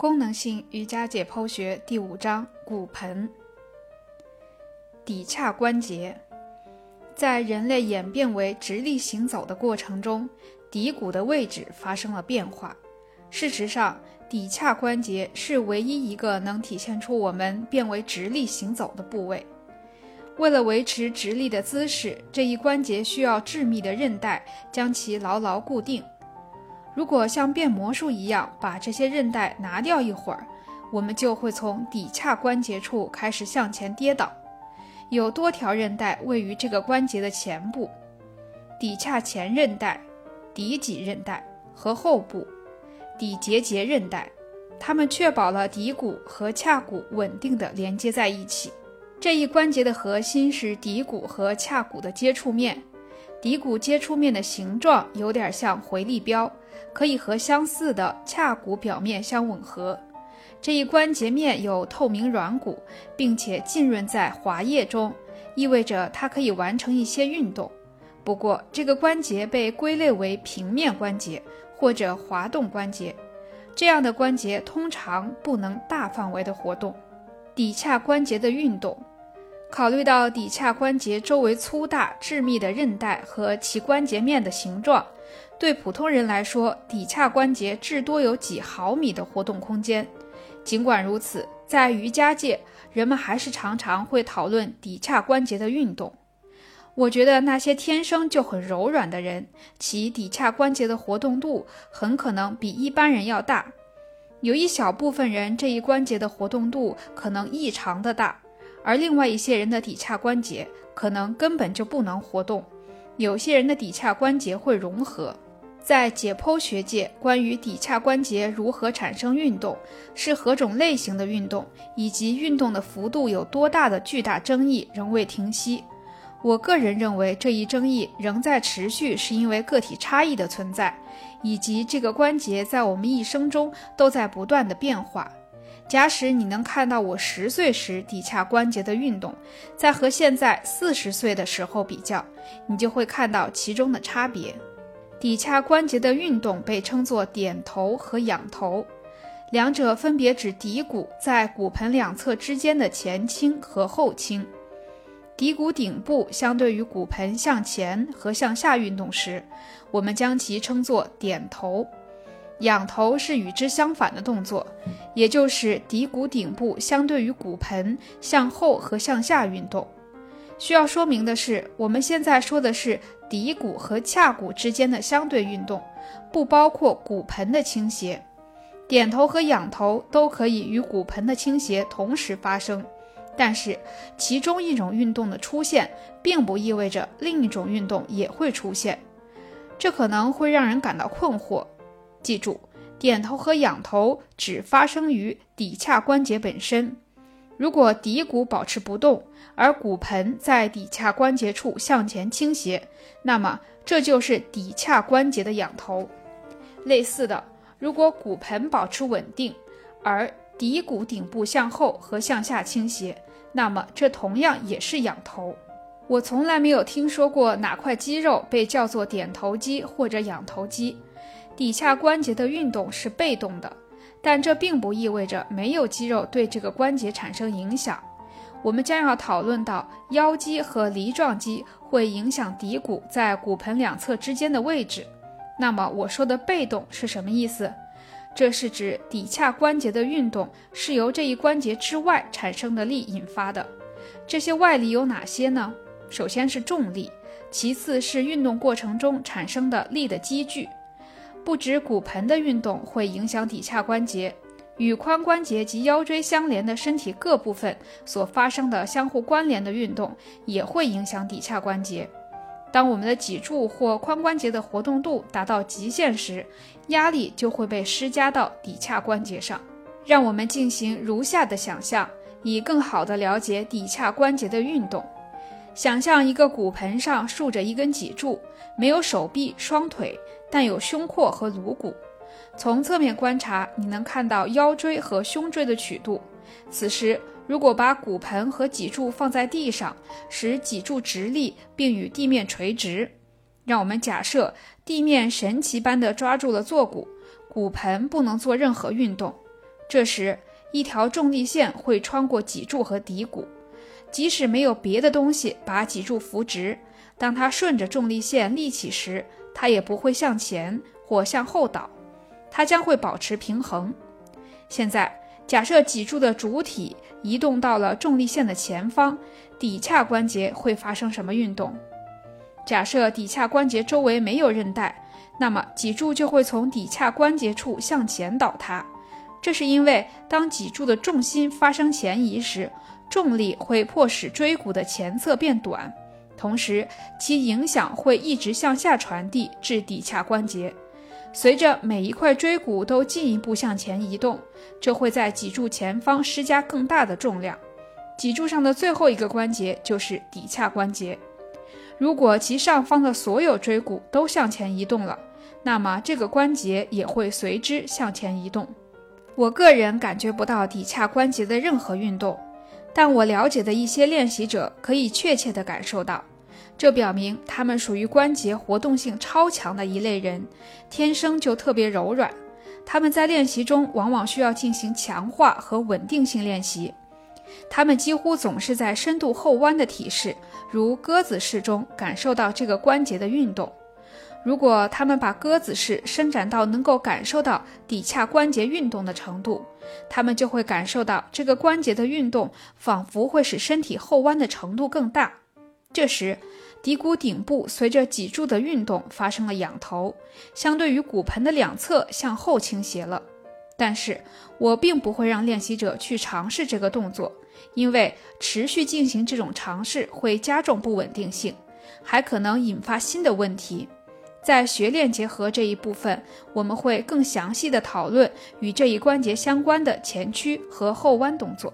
功能性瑜伽解剖学第五章骨盆骶髂关节，在人类演变为直立行走的过程中，骶骨的位置发生了变化。事实上，骶髂关节是唯一一个能体现出我们变为直立行走的部位。为了维持直立的姿势，这一关节需要致密的韧带将其牢牢固定。如果像变魔术一样把这些韧带拿掉一会儿，我们就会从骶髂关节处开始向前跌倒。有多条韧带位于这个关节的前部：骶髂前韧带、骶脊韧带和后部骶结节韧带，它们确保了骶骨和髂骨稳定地连接在一起。这一关节的核心是骶骨和髂骨的接触面，骶骨接触面的形状有点像回力镖，可以和相似的髂骨表面相吻合。这一关节面有透明软骨，并且浸润在滑液中，意味着它可以完成一些运动。不过，这个关节被归类为平面关节或者滑动关节，这样的关节通常不能大范围的活动。骶髂关节的运动。考虑到骶髂关节周围粗大、致密的韧带和其关节面的形状，对普通人来说，骶髂关节至多有几毫米的活动空间。尽管如此，在瑜伽界，人们还是常常会讨论骶髂关节的运动。我觉得那些天生就很柔软的人，其骶髂关节的活动度很可能比一般人要大。有一小部分人这一关节的活动度可能异常的大。而另外一些人的骶髂关节可能根本就不能活动，有些人的骶髂关节会融合。在解剖学界，关于骶髂关节如何产生运动、是何种类型的运动以及运动的幅度有多大的巨大争议仍未停息。我个人认为，这一争议仍在持续，是因为个体差异的存在，以及这个关节在我们一生中都在不断的变化。假使你能看到我十岁时骶髂关节的运动，再和现在四十岁的时候比较，你就会看到其中的差别。骶髂关节的运动被称作点头和仰头，两者分别指骶骨在骨盆两侧之间的前倾和后倾。骶骨顶部相对于骨盆向前和向下运动时，我们将其称作点头。仰头是与之相反的动作，也就是骶骨顶部相对于骨盆向后和向下运动。需要说明的是，我们现在说的是骶骨和髂骨之间的相对运动，不包括骨盆的倾斜。点头和仰头都可以与骨盆的倾斜同时发生，但是其中一种运动的出现，并不意味着另一种运动也会出现，这可能会让人感到困惑。记住，点头和仰头只发生于骶髂关节本身。如果骶骨保持不动，而骨盆在骶髂关节处向前倾斜，那么这就是骶髂关节的仰头。类似的，如果骨盆保持稳定，而骶骨顶部向后和向下倾斜，那么这同样也是仰头。我从来没有听说过哪块肌肉被叫做点头肌或者仰头肌。骶髂关节的运动是被动的，但这并不意味着没有肌肉对这个关节产生影响。我们将要讨论到腰肌和梨状肌会影响骶骨在骨盆两侧之间的位置。那么我说的被动是什么意思？这是指骶髂关节的运动是由这一关节之外产生的力引发的。这些外力有哪些呢？首先是重力，其次是运动过程中产生的力的积聚。不止骨盆的运动会影响骶髂关节，与髋关节及腰椎相连的身体各部分所发生的相互关联的运动也会影响骶髂关节。当我们的脊柱或髋关节的活动度达到极限时，压力就会被施加到骶髂关节上。让我们进行如下的想象，以更好地了解骶髂关节的运动。想象一个骨盆上竖着一根脊柱，没有手臂、双腿。但有胸廓和颅骨。从侧面观察，你能看到腰椎和胸椎的曲度。此时，如果把骨盆和脊柱放在地上，使脊柱直立并与地面垂直，让我们假设地面神奇般地抓住了坐骨，骨盆不能做任何运动。这时，一条重力线会穿过脊柱和骶骨，即使没有别的东西把脊柱扶直，当它顺着重力线立起时，它也不会向前或向后倒，它将会保持平衡。现在，假设脊柱的主体移动到了重力线的前方，骶髂关节会发生什么运动？假设骶髂关节周围没有韧带，那么脊柱就会从骶髂关节处向前倒塌。这是因为当脊柱的重心发生前移时，重力会迫使椎骨的前侧变短，同时其影响会一直向下传递至骶髂关节。随着每一块椎骨都进一步向前移动，这会在脊柱前方施加更大的重量。脊柱上的最后一个关节就是骶髂关节。如果其上方的所有椎骨都向前移动了，那么这个关节也会随之向前移动。我个人感觉不到骶髂关节的任何运动，但我了解的一些练习者可以确切地感受到。这表明他们属于关节活动性超强的一类人，天生就特别柔软。他们在练习中往往需要进行强化和稳定性练习。他们几乎总是在深度后弯的体式，如鸽子式中感受到这个关节的运动。如果他们把鸽子式伸展到能够感受到骶髂关节运动的程度，他们就会感受到这个关节的运动仿佛会使身体后弯的程度更大。这时，骶骨顶部随着脊柱的运动发生了仰头，相对于骨盆的两侧向后倾斜了。但是我并不会让练习者去尝试这个动作，因为持续进行这种尝试会加重不稳定性，还可能引发新的问题。在学练结合这一部分，我们会更详细的讨论与这一关节相关的前屈和后弯动作。